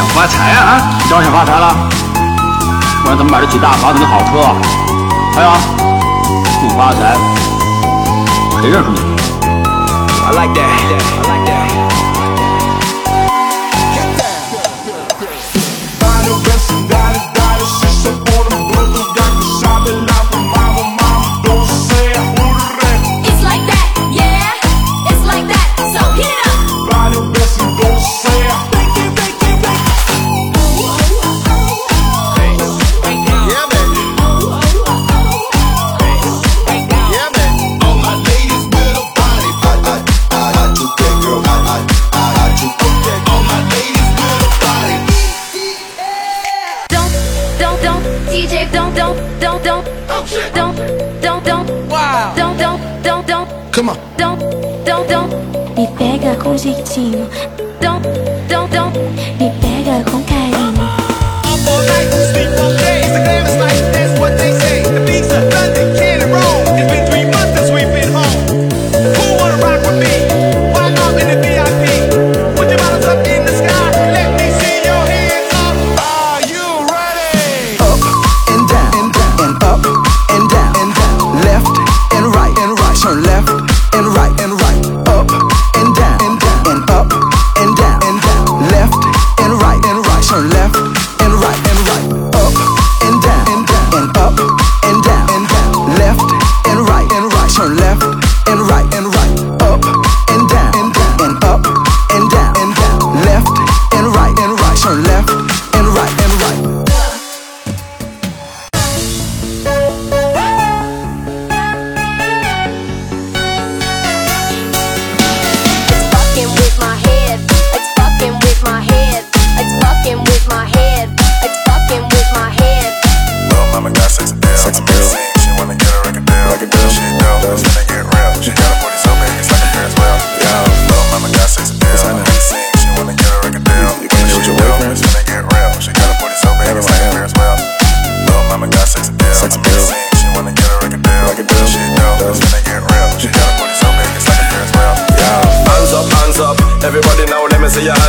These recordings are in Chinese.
想发财啊你当然想发财了。不然怎么买得起大房子跟好车啊？还有啊不发财。谁认识你？I like that i like that DJ, don't, don't, don't, don't, oh, don't, don't, don't, don't, wow. don't, don't, don't, don't, come on, don't, don't, don't, me pega com jeitinho, don't, don't, don't.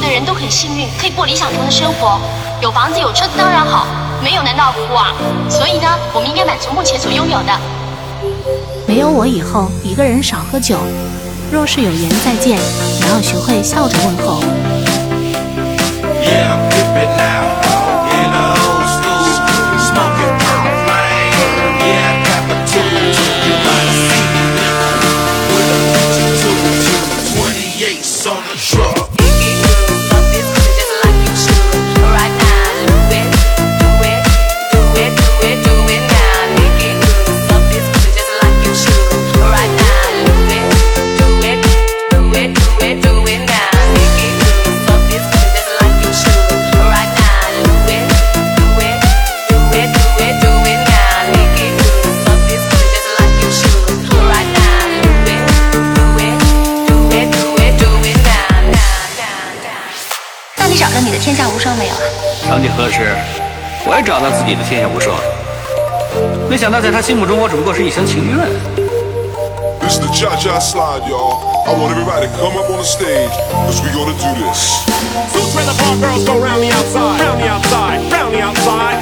的人都很幸运可以过理想中的生活。有房子有车子当然好没有难道不啊？所以呢我们应该满足目前所拥有的。没有我以后一个人少喝酒。若是有缘再见也要学会笑着问候？那你的天下无双没有啊？曾几何时，我也找到自己的天下无双，没想到在他心目中，我只不过是一厢情愿。This is the cha cha slide, y'all. I want everybody to come up on the stage, cause we gonna do this. Two trailer park girls go round the outside, round the outside, round the outside.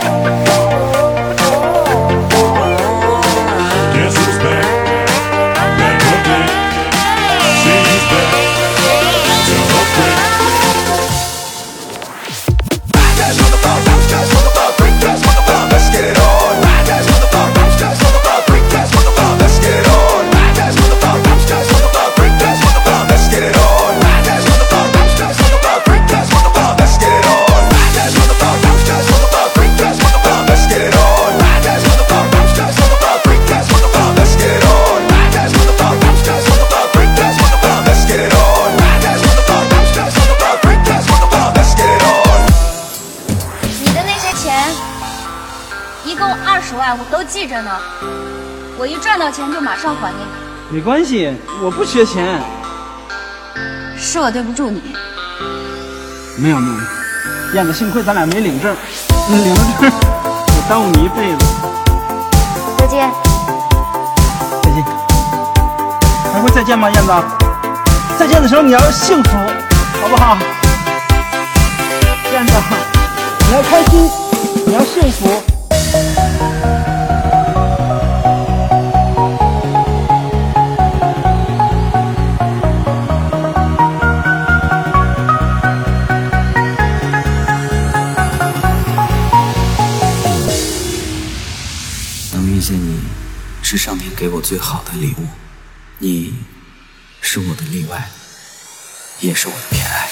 一共二十万，我都记着呢。我一赚到钱就马上还给你。没关系，我不缺钱。是我对不住你。没有没有，燕子，幸亏咱俩没领证，领了证我耽误你一辈子。再见。再见。还会再见吗，燕子？再见的时候你要幸福，好不好？是上天给我最好的礼物。你，是我的例外，也是我的偏爱。